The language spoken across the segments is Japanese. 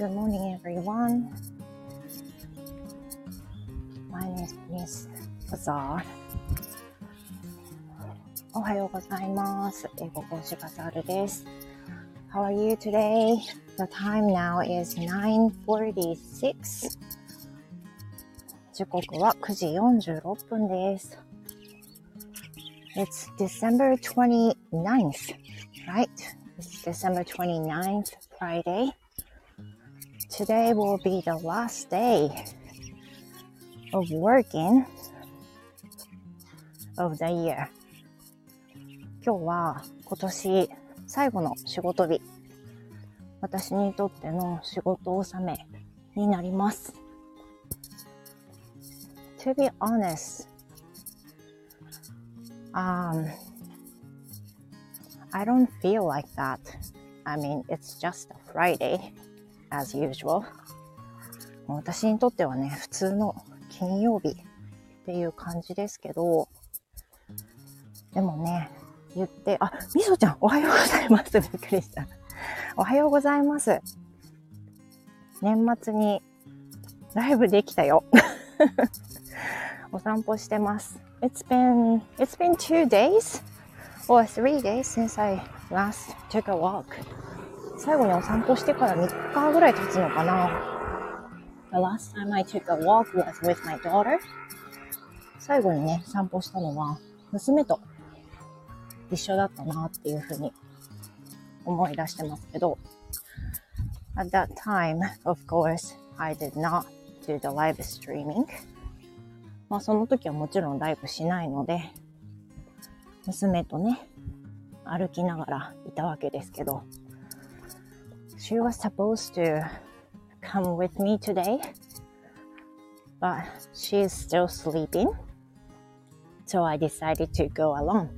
Good morning, everyone. My name is Miss Bazaar. おはようございます。英語講師バザールです。How are you today? The time now is 9.46. 時刻は9時46分です。It's December 29th, right? It's December 29th, Friday. Today will be the last day of working of the year. 今日は今年最後の仕事日。私にとっての仕事納めになります。To be honest, um, I don't feel like that. I mean, it's just a Friday, as usual. 私にとってはね、普通の金曜日っていう感じですけど、でもね、言って、あ、みそちゃん、おはようございます。びっくりした。おはようございます。年末にライブできたよ。お散歩してます。It's been, it's been two days? Or three days since I last took a walk. 最後にお散歩してから3日ぐらい経つのかな。The last time I took a walk was with my daughter. 最後にね、散歩したのは娘と一緒だったなっていうふうに思い出してますけど、At that time, of course, I did not do the live streaming. まあその時はもちろんライブしないので、娘とね、歩きながらいたわけですけど、She was supposed to come with me today, but she is still sleeping, so I decided to go alone.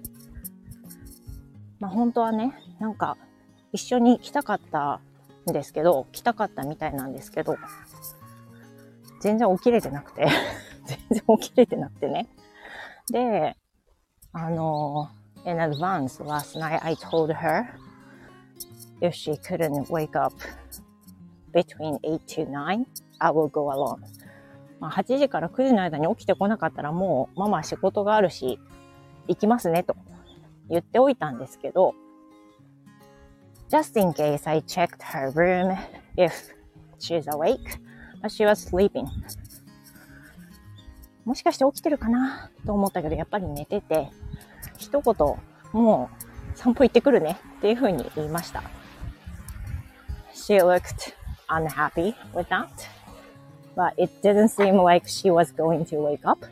まあ本当はね、なんか一緒に来たかったんですけど、来たかったみたいなんですけど、全然起きれてなくて、全然起きれてなくてね。で、あの、in advance last night I told her if she couldn't wake up between 8 to 9, I will go alone. まあ、8時から9時の間に起きてこなかったらもうママ仕事があるし行きますねと言っておいたんですけど just in case I checked her room if she's awake, but she was sleeping. もしかして起きてるかなと思ったけど、やっぱり寝てて、一言、もう散歩行ってくるねっていうふうに言いました。She looked unhappy with that, but it didn't seem like she was going to wake up.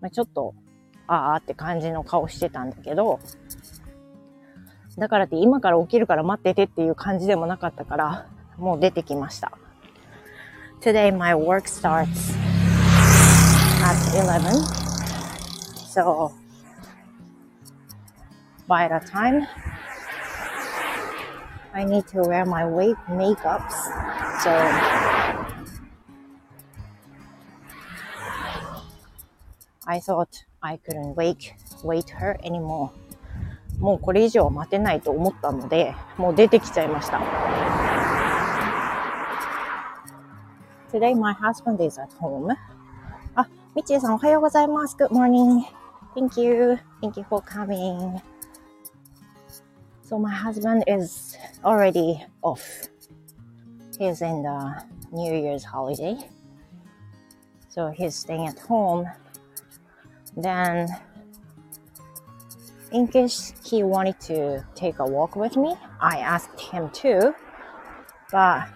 まあちょっと、ああって感じの顔してたんだけど、だからって今から起きるから待っててっていう感じでもなかったから、もう出てきました。Today my work starts at 11. So by the time I need to wear my wake makeups. So I thought I couldn't wait wait her anymore. もうこれ以上待てないと思ったので、もう出てきちゃいました。Today my husband is at home. あ、みちえさんおはようございます。Good morning. Thank you. Thank you for coming. So my husband is already off. He's in the New Year's holiday. So he's staying at home. Then in case he wanted to take a walk with me, I asked him to, but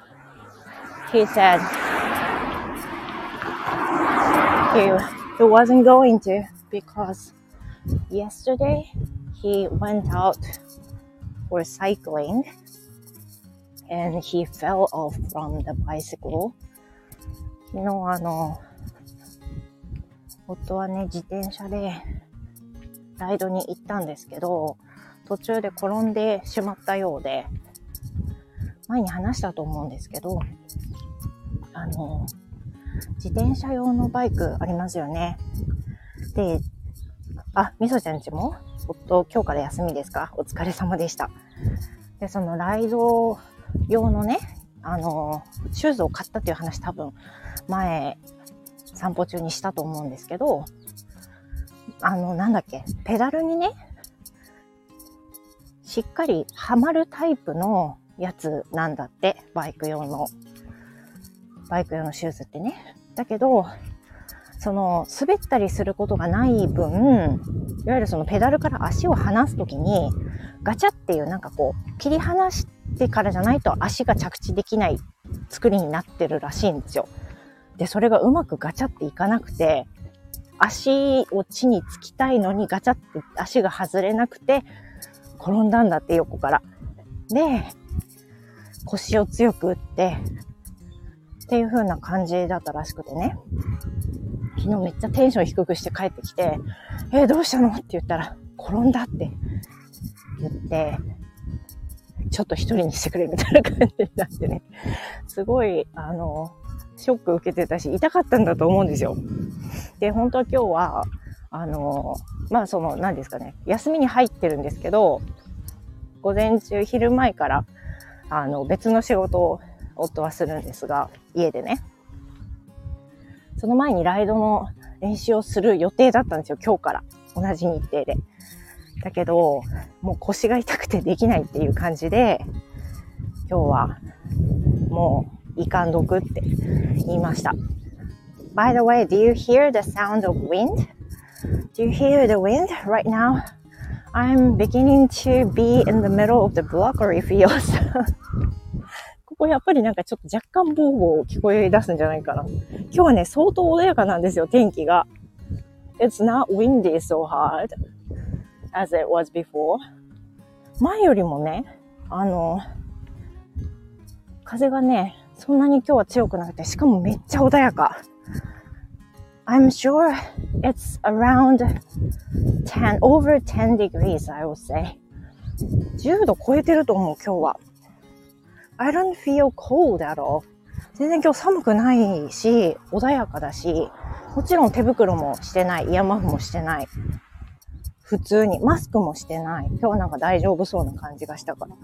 he said he, he wasn't going to because yesterday he went out for cycling and he fell off from the bicycle. 昨日あの、夫はね、自転車でライドに行ったんですけど、途中で転んでしまったようで、前に話したと思うんですけど、あの、自転車用のバイクありますよね。で、あ、みそちゃんちも？夫、今日から休みですか？お疲れ様でした。で、そのライド用のね、あの、シューズを買ったっていう話多分前散歩中にしたと思うんですけど、あの、なんだっけ、ペダルにね、しっかりはまるタイプのやつなんだって、バイク用の、バイク用のシューズってね。だけど、その、滑ったりすることがない分、いわゆるそのペダルから足を離すときに、ガチャっていうなんかこう、切り離してからじゃないと足が着地できない作りになってるらしいんですよ。で、それがうまくガチャっていかなくて、足を地につきたいのにガチャって足が外れなくて、転んだんだって横から。で、腰を強く打って、っていう風な感じだったらしくてね。昨日めっちゃテンション低くして帰ってきて、えー、どうしたの？って言ったら、転んだって言って、ちょっと一人にしてくれみたいな感じになってね。すごい、あの、ショック受けてたし、痛かったんだと思うんですよ。で、本当は今日は、あの、まあその、何ですかね、休みに入ってるんですけど、午前中、昼前から、あの、別の仕事を夫はするんですが、家でね。その前にライドの練習をする予定だったんですよ、今日から。同じ日程で。だけど、もう腰が痛くてできないっていう感じで、今日はもういかんどくって言いました。By the way, do you hear the sound of wind? Do you hear the wind right now? I'm beginning to be in the middle of the blockery fields. こやっぱりなんかちょっと若干ボーボー聞こえ出すんじゃないかな。今日はね、相当穏やかなんですよ、天気が。It's not windy so hard as it was before. 前よりもね、あの、風がね、そんなに今日は強くなくて、しかもめっちゃ穏やか。I'm sure it's around 10, over 10 degrees, I would say. 10度超えてると思う、今日は。I don't feel cold at all. 全然今日寒くないし、穏やかだし、もちろん手袋もしてない、イヤマフもしてない。普通に、マスクもしてない。今日はなんか大丈夫そうな感じがしたから。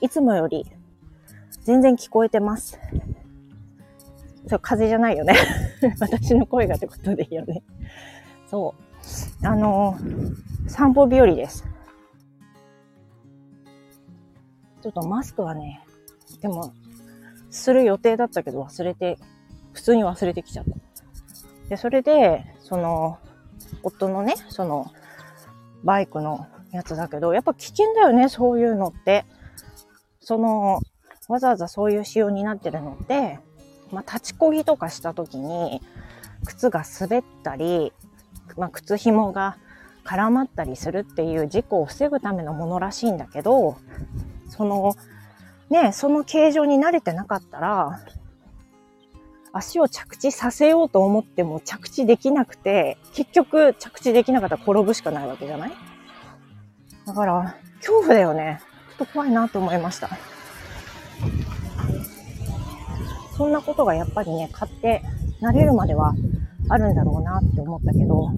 いつもより全然聞こえてます。そう、風じゃないよね。私の声がってことでいいよね。そう。あの散歩日和です。ちょっとマスクはね、でも、する予定だったけど忘れて、普通に忘れてきちゃった。で、それで、その、夫のね、その、バイクのやつだけど、やっぱ危険だよね、そういうのって。その、わざわざそういう仕様になってるので、まあ、立ちこぎとかした時に、靴が滑ったり、まあ、靴紐が絡まったりするっていう事故を防ぐためのものらしいんだけど、その、ね、その形状に慣れてなかったら、足を着地させようと思っても着地できなくて、結局着地できなかったら転ぶしかないわけじゃない？だから、恐怖だよね。ちょっと怖いなと思いました。そんなことがやっぱりね、買って慣れるまではあるんだろうなって思ったけど、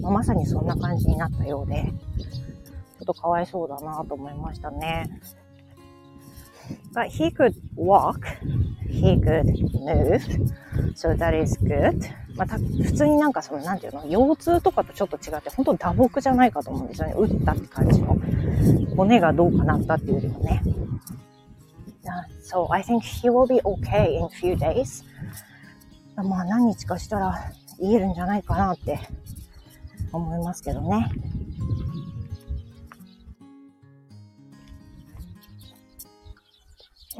まあ、まさにそんな感じになったようで、ちょっとかわいそうだなと思いましたね。But he could walk, he could move, so that is good. ま、た普通になんかその、なんていうの、腰痛とかとちょっと違って、本当打撲じゃないかと思うんですよね。打ったって感じの。骨がどうかなったっていうよりもね。So I think he will be okay in few days. まあ何日かしたら言えるんじゃないかなって思いますけどね。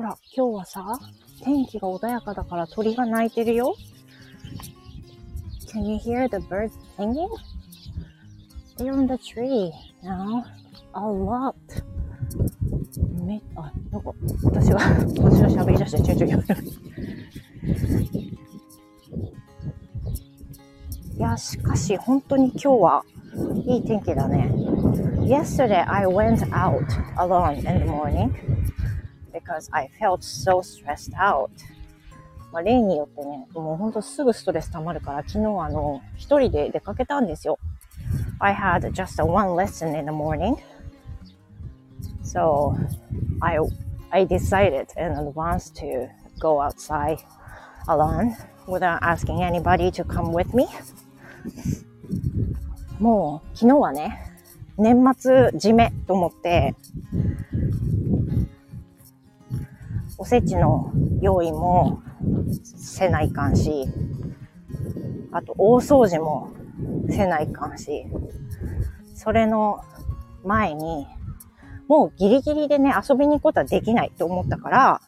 ほら、今日はさ、天気が穏やかだから鳥が鳴いてるよ。Can you hear the birds singing? They're on the tree now. A lot. め、あ、なんか、私が、私が喋り出して、ちょいちょいやめる。いや、しかし、本当に今日はいい天気だね。Yesterday, I went out alone in the morning because I felt so stressed out. まあ、例によってね、もうほんとすぐストレス溜まるから、昨日あの、一人で出かけたんですよ。I had just one lesson in the morning. So I, I decided in advance to go outside alone without asking anybody to come with me. もう昨日はね、年末締めと思って、おせちの用意もせないかんし、あと大掃除もせないかんし、それの前に、もうギリギリでね、遊びに行くことはできないと思ったから、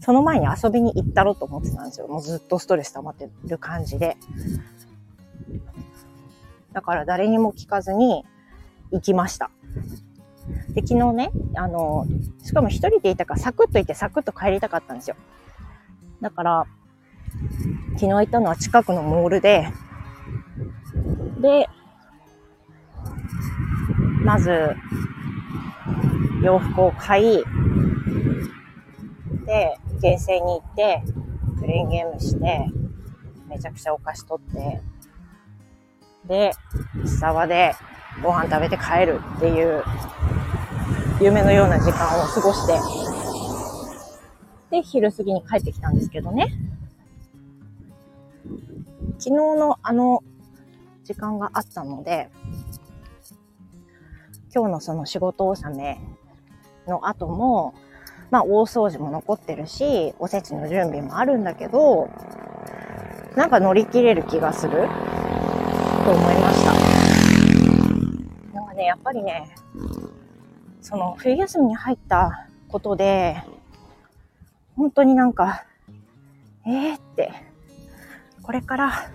その前に遊びに行ったろと思ってたんですよ。もうずっとストレス溜まってる感じで。だから誰にも聞かずに行きました。で、昨日ね、あの、しかも一人でいたからサクッと行ってサクッと帰りたかったんですよ。だから、昨日行ったのは近くのモールで、で、まず、洋服を買い、で、厳選に行って、クレーンゲームして、めちゃくちゃお菓子取って、で、スタバでご飯食べて帰るっていう夢のような時間を過ごして、で、昼過ぎに帰ってきたんですけどね。昨日のあの時間があったので、今日のその仕事納めの後も、まあ大掃除も残ってるし、おせちの準備もあるんだけど、なんか乗り切れる気がすると思いました。なんかね、やっぱりね、その冬休みに入ったことで、本当になんか、えーって、これから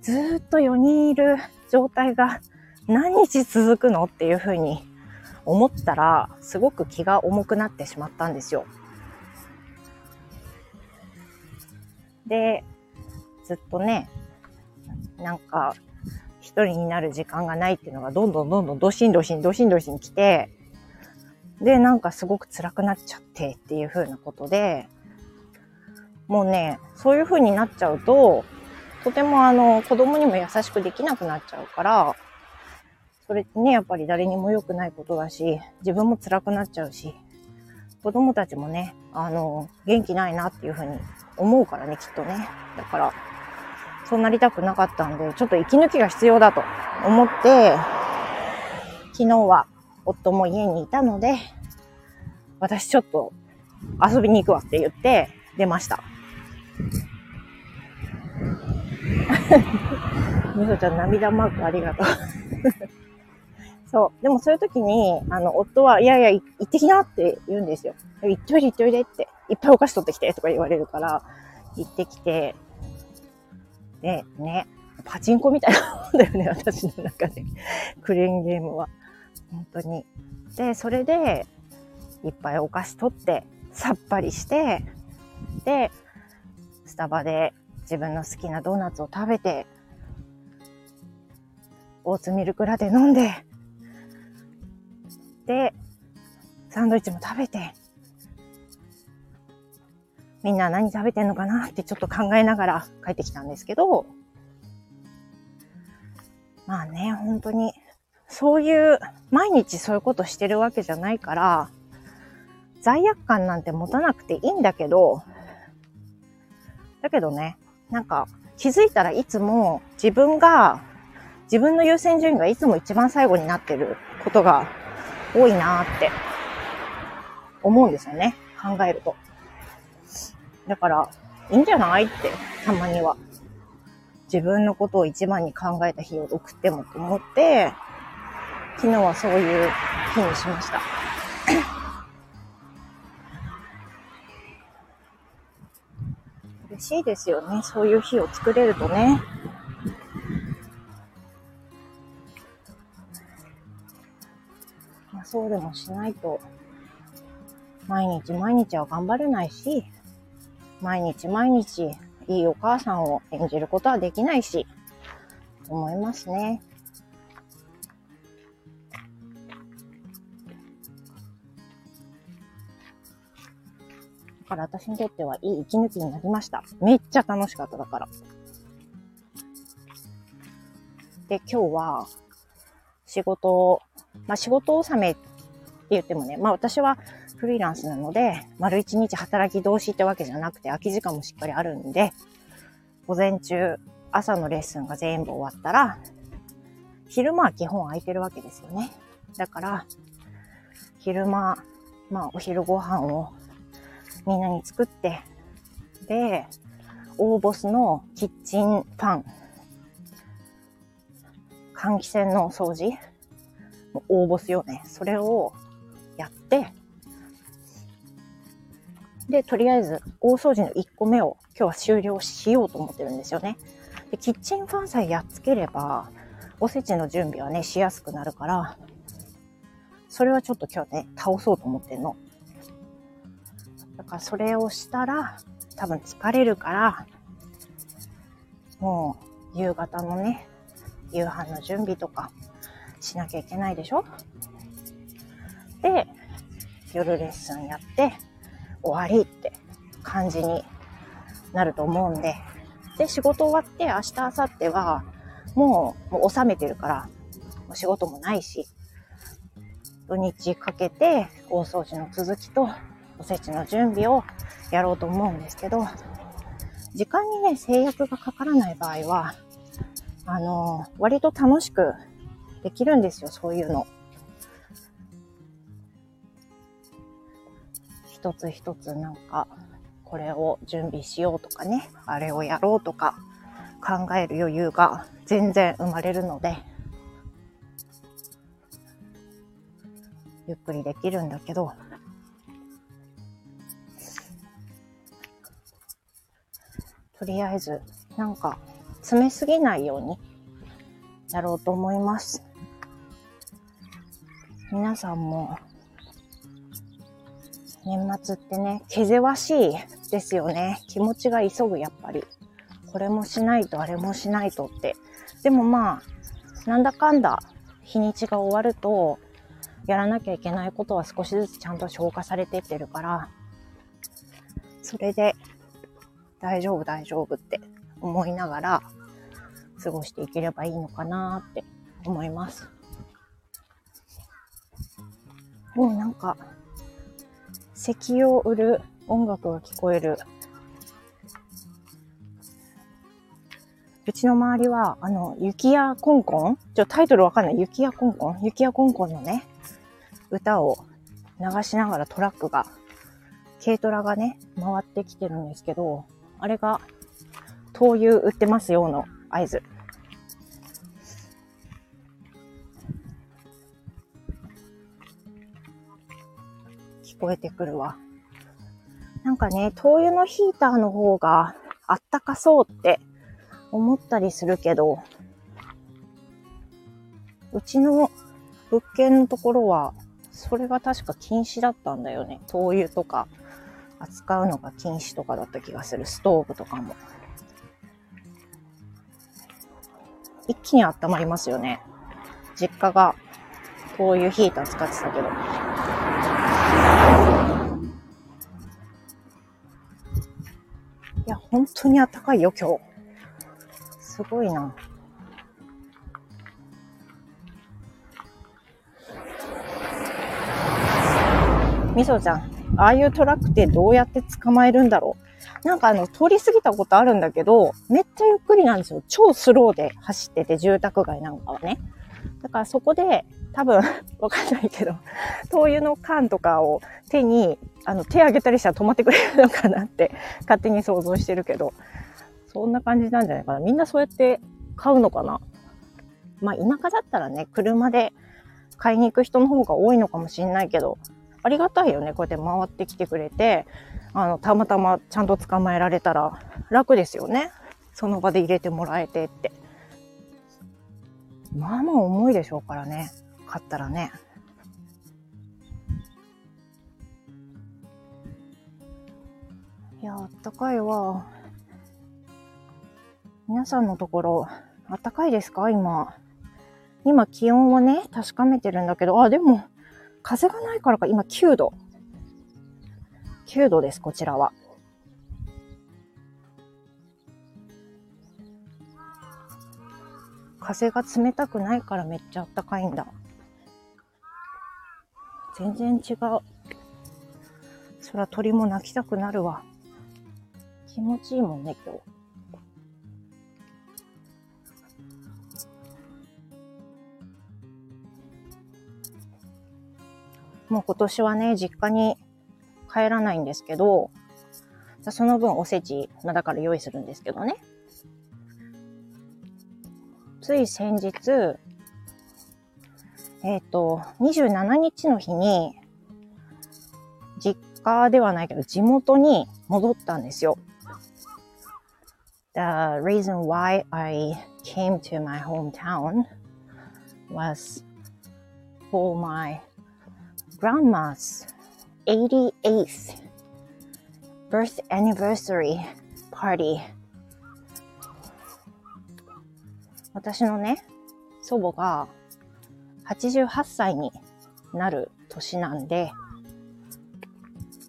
ずっと4人いる状態が何日続くのっていうふうに思ったら、すごく気が重くなってしまったんですよ。で、ずっとね、なんか、人になる時間がないっていうのがどんどんどんどんどしんどしんどしんどしん来て、で、なんかすごく辛くなっちゃってっていう風なことで、もうね、そういう風になっちゃうと、とてもあの、子供にも優しくできなくなっちゃうから、それってね、やっぱり誰にも良くないことだし、自分も辛くなっちゃうし、子供たちもね、あの、元気ないなっていう風に思うからね、きっとね。だから、そうなりたくなかったんで、ちょっと息抜きが必要だと思って、昨日は夫も家にいたので、私ちょっと遊びに行くわって言って出ました。みそちゃん涙マークありがとう そう。でもそういう時に、あの、夫は、いやいや、行ってきなって言うんですよ。行っといで行っといでって、いっぱいお菓子取ってきてとか言われるから、行ってきて、で、ね、パチンコみたいなもんだよね、私の中で。クレーンゲームは。本当に。で、それで、いっぱいお菓子取って、さっぱりして、で、スタバで自分の好きなドーナツを食べて、オーツミルクラテ飲んで、で、サンドイッチも食べて、みんな何食べてんのかなってちょっと考えながら帰ってきたんですけど、まあね、本当に、そういう、毎日そういうことしてるわけじゃないから、罪悪感なんて持たなくていいんだけど、だけどね、なんか気づいたらいつも自分が、自分の優先順位がいつも一番最後になってることが多いなーって思うんですよね。考えると。だから、いいんじゃない？って、たまには。自分のことを一番に考えた日を送ってもと思って、昨日はそういう日にしました。嬉しいですよね。そういう日を作れるとね。まあ、そうでもしないと、毎日毎日は頑張れないし、毎日毎日いいお母さんを演じることはできないし、思いますね。だから私にとってはいい息抜きになりました。めっちゃ楽しかっただから。で、今日は仕事を、まあ、仕事納めって言ってもね、まあ私はフリーランスなので、丸一日働き同士ってわけじゃなくて、空き時間もしっかりあるんで、午前中、朝のレッスンが全部終わったら、昼間は基本空いてるわけですよね。だから、昼間、まあお昼ご飯をみんなに作って、で、大ボスのキッチンファン、換気扇の掃除、大ボスよね。それをやって、で、とりあえず大掃除の1個目を今日は終了しようと思ってるんですよね。で、キッチンファンさえやっつければ、おせちの準備はね、しやすくなるから、それはちょっと今日ね、倒そうと思ってんの。だからそれをしたら、多分疲れるから、もう夕方のね、夕飯の準備とかしなきゃいけないでしょ？で、夜レッスンやって終わりって感じになると思うんで、で、仕事終わって明日、明後日はもうもう収めてるから、もう仕事もないし、土日かけて大掃除の続きとおせちの準備をやろうと思うんですけど、時間にね、制約がかからない場合は、あの、割と楽しくできるんですよ、そういうの。一つ一つなんか、これを準備しようとかね、あれをやろうとか考える余裕が全然生まれるので、ゆっくりできるんだけど、とりあえず、なんか、詰めすぎないようにやろうと思います。皆さんも、年末ってね、気ぜわしいですよね。気持ちが急ぐ、やっぱり。これもしないと、あれもしないとって。でもまあ、なんだかんだ日にちが終わると、やらなきゃいけないことは少しずつちゃんと消化されてってるから、それで大丈夫大丈夫って思いながら過ごしていければいいのかなって思います。もうなんか、石油を売る音楽が聞こえる。うちの周りは、あの、雪やコンコン？ちょ、タイトルわかんない。雪やコンコン？雪やコンコンのね、歌を流しながらトラックが、軽トラがね、回ってきてるんですけど、あれが、灯油売ってますよの合図。こえてくるわ。なんかね、灯油のヒーターの方があったかそうって思ったりするけど、うちの物件のところは、それが確か禁止だったんだよね。灯油とか扱うのが禁止とかだった気がする。ストーブとかも。一気に温まりますよね。実家が灯油ヒーター使ってたけど。本当に暖かいよ、今日。すごいな。みそちゃん、ああいうトラックってどうやって捕まえるんだろう。なんかあの、通り過ぎたことあるんだけど、めっちゃゆっくりなんですよ。超スローで走ってて、住宅街なんかはね。だからそこで、多分、わかんないけど、灯油の缶とかを手に、あの、手上げたりしたら止まってくれるのかなって、勝手に想像してるけど、そんな感じなんじゃないかな。みんなそうやって買うのかな。まあ、田舎だったらね、車で買いに行く人の方が多いのかもしんないけど、ありがたいよね。こうやって回ってきてくれて、あの、たまたまちゃんと捕まえられたら楽ですよね。その場で入れてもらえてって。まあまあ重いでしょうからね。買ったらね。いや、あったかいわ。皆さんのところ、あったかいですか？今。今気温をね、確かめてるんだけど、あ、でも、風がないからか、今9度。9度です、こちらは。風が冷たくないからめっちゃあったかいんだ。全然違う。そら鳥も泣きたくなるわ。気持ちいいもんね、今日。もう今年はね、実家に帰らないんですけど、その分おせち、ま、だから用意するんですけどね。つい先日、えっ、ー、と、27日の日に、実家ではないけど、地元に戻ったんですよ。The reason why I came to my hometown was for my grandma's 88th birth anniversary party 私のね、祖母が88歳になる年なんで、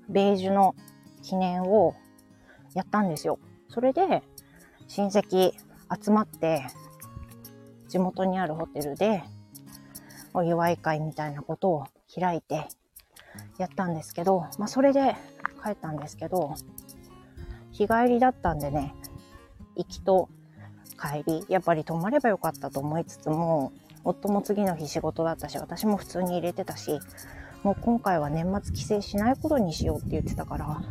ベージュの記念をやったんですよ。それで親戚集まって地元にあるホテルでお祝い会みたいなことを開いてやったんですけど、まあそれで帰ったんですけど、日帰りだったんでね、行きと帰り、やっぱり泊まればよかったと思いつつも、夫も次の日仕事だったし、私も普通に入れてたし、もう今回は年末帰省しないことにしようって言ってたから、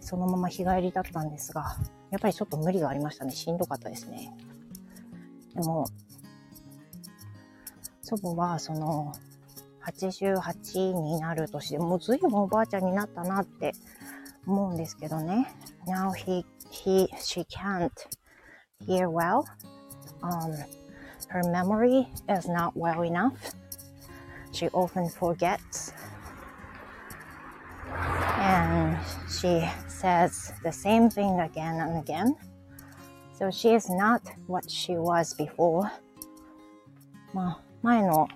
そのまま日帰りだったんですが、やっぱりちょっと無理がありましたね。しんどかったですね。でも、祖母はその88になる年でもう随分おばあちゃんになったなって思うんですけどね。Now he, he, she can't hear well. Um, her memory is not well enough. She often forgets. And she says the same thing again and again. So she is not what she was before. まあ、前の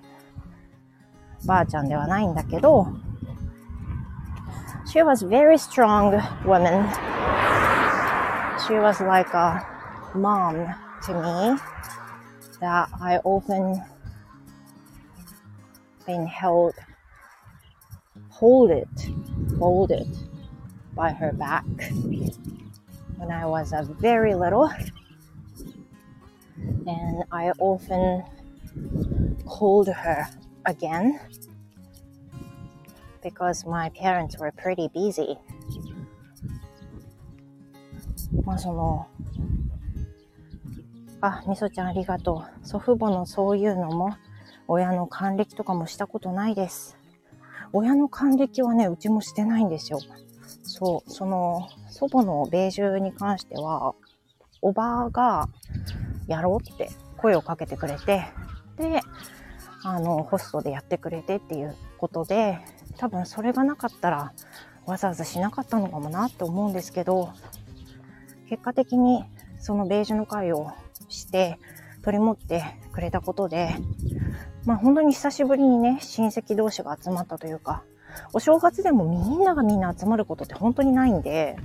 ばあちゃんではないんだけど、She was very strong woman. She was like a mom to me that I often been held, hold it, hold it by her back when I was a very little. And I often called her again because my parents were pretty busy. まあその、 あ、みそちゃんありがとう。祖父母のそういうのも、親の還暦とかもしたことないです。親の還暦はね、うちもしてないんですよ。そう、その、祖母のベージュに関しては、おばがやろうって声をかけてくれて、で、あの、ホストでやってくれてっていうことで、多分それがなかったらわざわざしなかったのかもなって思うんですけど、結果的にそのベージュの会をして取り持ってくれたことで、まあ本当に久しぶりにね、親戚同士が集まったというか、お正月でもみんながみんな集まることって本当にないんで、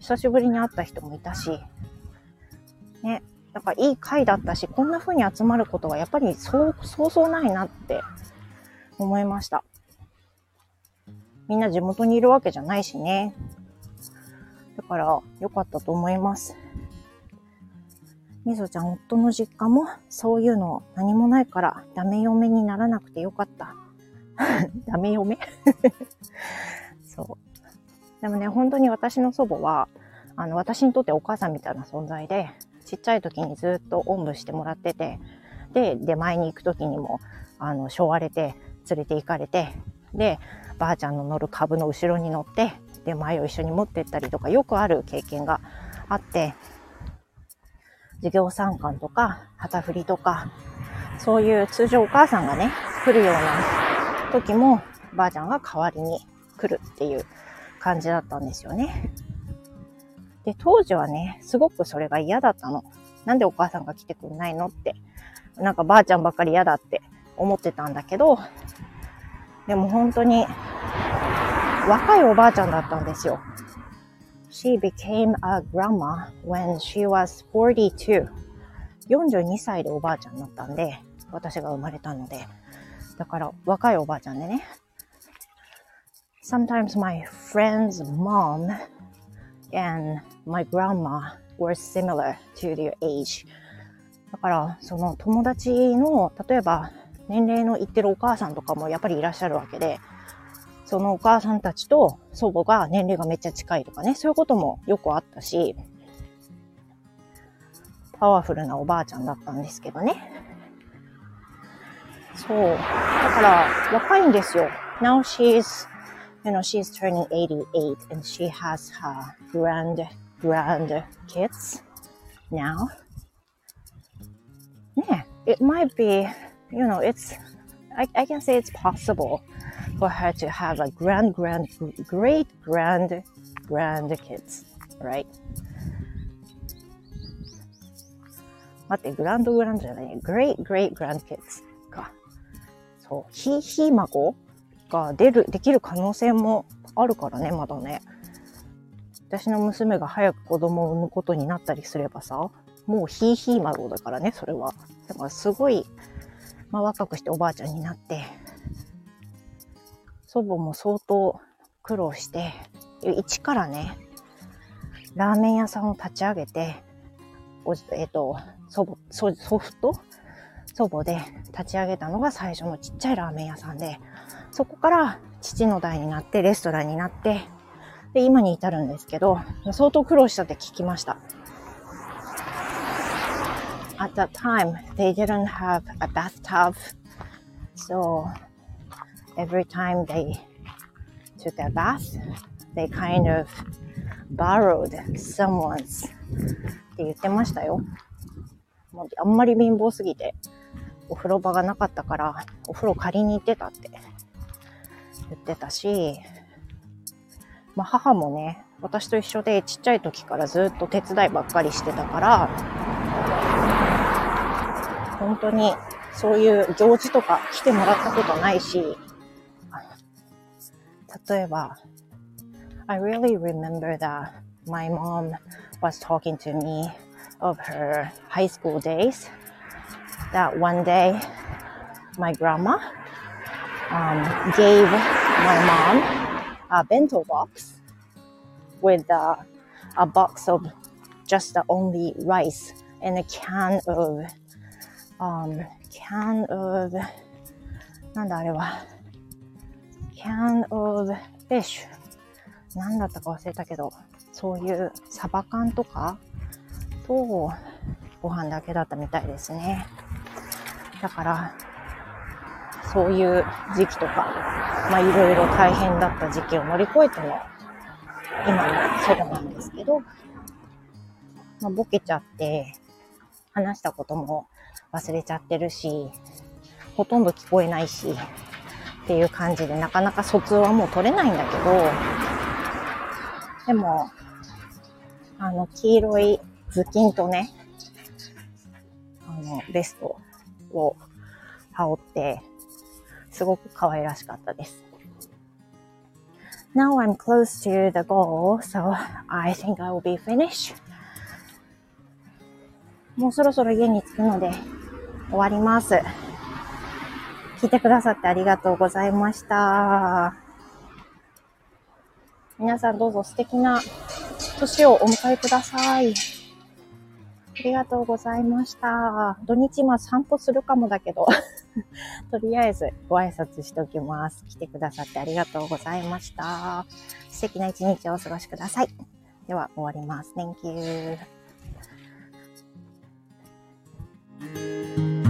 久しぶりに会った人もいたし、ね、なんかいい回だったし、こんな風に集まることはやっぱりそう、そうそうないなって思いました。みんな地元にいるわけじゃないしね。だから良かったと思います。みぞちゃん、夫の実家もそういうの何もないからダメ嫁にならなくてよかった。ダメ嫁？そう。でもね、本当に私の祖母は、あの、私にとってお母さんみたいな存在で、ちっちゃい時にずっとおんぶしてもらってて、で、出前に行く時にも、あの、しょわれて、連れて行かれて、で、ばあちゃんの乗る株の後ろに乗って、で、前を一緒に持ってったりとか、よくある経験があって、授業参観とか、旗振りとか、そういう通常お母さんがね、来るような時も、ばあちゃんが代わりに来るっていう感じだったんですよね。で、当時はね、すごくそれが嫌だったの。なんでお母さんが来てくんないのって。なんかばあちゃんばっかり嫌だって思ってたんだけど、でも本当に若いおばあちゃんだったんですよ。She became a grandma when she was 42. 42歳でおばあちゃんになったんで、私が生まれたので。だから若いおばあちゃんでね。Sometimes my friend's mom and my grandma were similar to their age. だから、その友達の、例えば年齢のいってるお母さんとかもやっぱりいらっしゃるわけで、そのお母さんたちと祖母が年齢がめっちゃ近いとかね、そういうこともよくあったし、パワフルなおばあちゃんだったんですけどね。そう。だから、若いんですよ。Now she's, you know, she's turning 88 and she has her grand, grand kids now. ね it might be, you know, it's, I, I can say it's possible for her to have a grand, grand, great, grand, grand kids, right? 待って、グランドグランドじゃない、great, great grandkids か。そう、ひいひい孫が出る、できる可能性もあるからね、まだね。私の娘が早く子供を産むことになったりすればさ、もうひいひい孫だからね、それは。だからすごい、まあ若くしておばあちゃんになって、祖母も相当苦労して、一からね、ラーメン屋さんを立ち上げて、おじえっ、と、祖母、祖祖父と祖母で立ち上げたのが最初のちっちゃいラーメン屋さんで、そこから父の代になってレストランになって、で、今に至るんですけど、相当苦労したって聞きました。At that time, they didn't have a bathtub. So, every time they took a bath, they kind of borrowed someone's って言ってましたよ。もうあんまり貧乏すぎて、お風呂場がなかったから、お風呂借りに行ってたって言ってたし、まあ母もね、私と一緒でちっちゃい時からずっと手伝いばっかりしてたから、本当にそういう行事とか来てもらったことないし、例えば、I really remember that my mom was talking to me of her high school days. That one day, my grandma um, gave my mom a bento box with uh, a box of just the only rice and a can of um, can of なんだあれは Can of fish なんだったか忘れたけどそういうサバ缶とかとご飯だけだったみたいですね。だからそういう時期とかまあいろいろ大変だった時期を乗り越えても今の祖母なんですけど、まあ、ボケちゃって話したことも忘れちゃってるしほとんど聞こえないしっていう感じでなかなか疎通はもう取れないんだけどでもあの黄色い頭巾とねあのベストを羽織ってすごく可愛らしかったです。Now I'm close to the goal, so I think I will be finished. もうそろそろ家に着くので終わります。聞いてくださってありがとうございました。皆さんどうぞ素敵な年をお迎えください。ありがとうございました。土日まあ散歩するかもだけど とりあえずご挨拶しておきます。来てくださってありがとうございました。素敵な一日をお過ごしください。では終わります。Thank you.